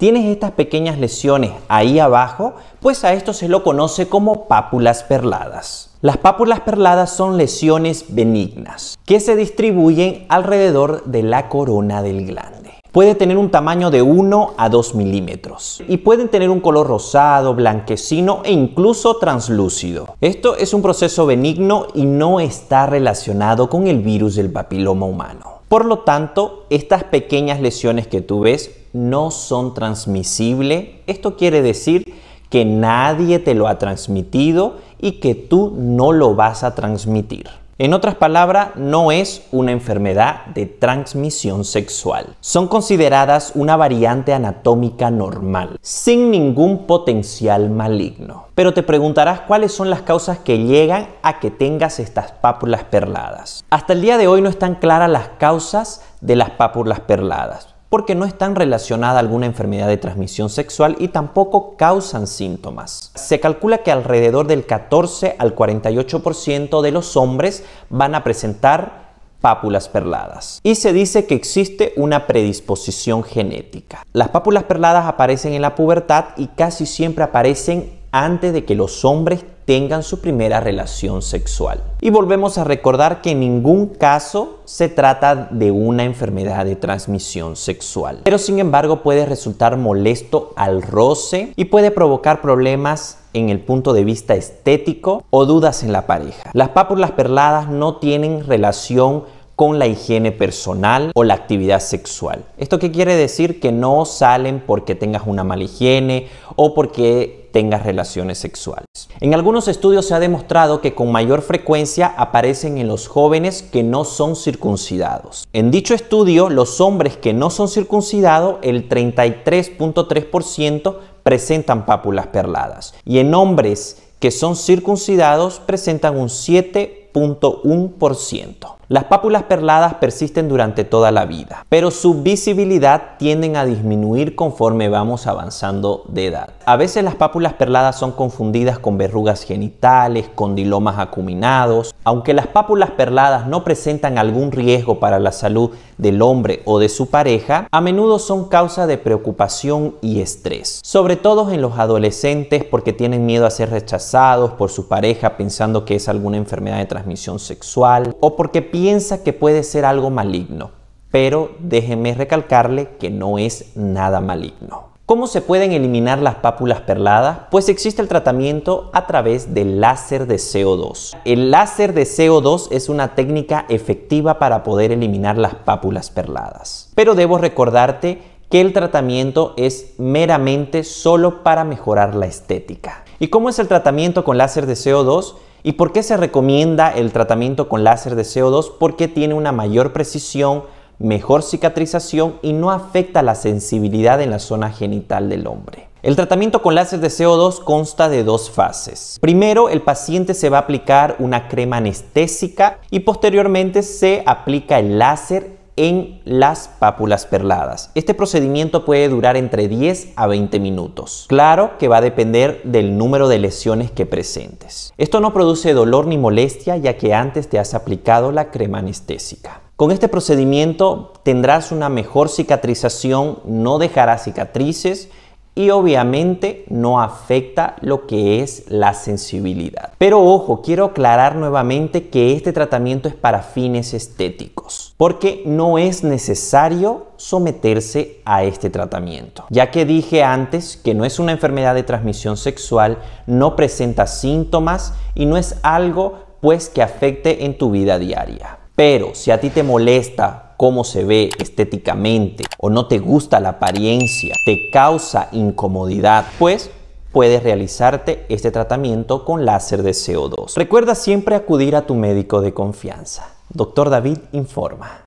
tienes estas pequeñas lesiones ahí abajo, pues a esto se lo conoce como pápulas perladas. Las pápulas perladas son lesiones benignas que se distribuyen alrededor de la corona del glande. Puede tener un tamaño de 1 a 2 milímetros y pueden tener un color rosado, blanquecino e incluso translúcido. Esto es un proceso benigno y no está relacionado con el virus del papiloma humano. Por lo tanto, estas pequeñas lesiones que tú ves no son transmisibles. Esto quiere decir que nadie te lo ha transmitido y que tú no lo vas a transmitir. En otras palabras, no es una enfermedad de transmisión sexual. Son consideradas una variante anatómica normal, sin ningún potencial maligno. Pero te preguntarás cuáles son las causas que llegan a que tengas estas pápulas perladas. Hasta el día de hoy no están claras las causas de las pápulas perladas porque no están relacionadas a alguna enfermedad de transmisión sexual y tampoco causan síntomas. Se calcula que alrededor del 14 al 48% de los hombres van a presentar pápulas perladas. Y se dice que existe una predisposición genética. Las pápulas perladas aparecen en la pubertad y casi siempre aparecen antes de que los hombres tengan su primera relación sexual. Y volvemos a recordar que en ningún caso se trata de una enfermedad de transmisión sexual. Pero sin embargo puede resultar molesto al roce y puede provocar problemas en el punto de vista estético o dudas en la pareja. Las pápulas perladas no tienen relación con la higiene personal o la actividad sexual. ¿Esto qué quiere decir? Que no salen porque tengas una mala higiene o porque tengas relaciones sexuales. En algunos estudios se ha demostrado que con mayor frecuencia aparecen en los jóvenes que no son circuncidados. En dicho estudio, los hombres que no son circuncidados, el 33.3% presentan pápulas perladas y en hombres que son circuncidados presentan un 7.1%. Las pápulas perladas persisten durante toda la vida, pero su visibilidad tienden a disminuir conforme vamos avanzando de edad. A veces las pápulas perladas son confundidas con verrugas genitales, condilomas acuminados. Aunque las pápulas perladas no presentan algún riesgo para la salud del hombre o de su pareja, a menudo son causa de preocupación y estrés, sobre todo en los adolescentes porque tienen miedo a ser rechazados por su pareja pensando que es alguna enfermedad de transmisión sexual o porque piensa que puede ser algo maligno, pero déjeme recalcarle que no es nada maligno. ¿Cómo se pueden eliminar las pápulas perladas? Pues existe el tratamiento a través del láser de CO2. El láser de CO2 es una técnica efectiva para poder eliminar las pápulas perladas. Pero debo recordarte que el tratamiento es meramente solo para mejorar la estética. ¿Y cómo es el tratamiento con láser de CO2? ¿Y por qué se recomienda el tratamiento con láser de CO2? Porque tiene una mayor precisión, mejor cicatrización y no afecta la sensibilidad en la zona genital del hombre. El tratamiento con láser de CO2 consta de dos fases. Primero, el paciente se va a aplicar una crema anestésica y posteriormente se aplica el láser en las pápulas perladas. Este procedimiento puede durar entre 10 a 20 minutos. Claro que va a depender del número de lesiones que presentes. Esto no produce dolor ni molestia ya que antes te has aplicado la crema anestésica. Con este procedimiento tendrás una mejor cicatrización, no dejarás cicatrices y obviamente no afecta lo que es la sensibilidad. Pero ojo, quiero aclarar nuevamente que este tratamiento es para fines estéticos, porque no es necesario someterse a este tratamiento. Ya que dije antes que no es una enfermedad de transmisión sexual, no presenta síntomas y no es algo pues que afecte en tu vida diaria. Pero si a ti te molesta cómo se ve estéticamente o no te gusta la apariencia, te causa incomodidad, pues puedes realizarte este tratamiento con láser de CO2. Recuerda siempre acudir a tu médico de confianza. Doctor David informa.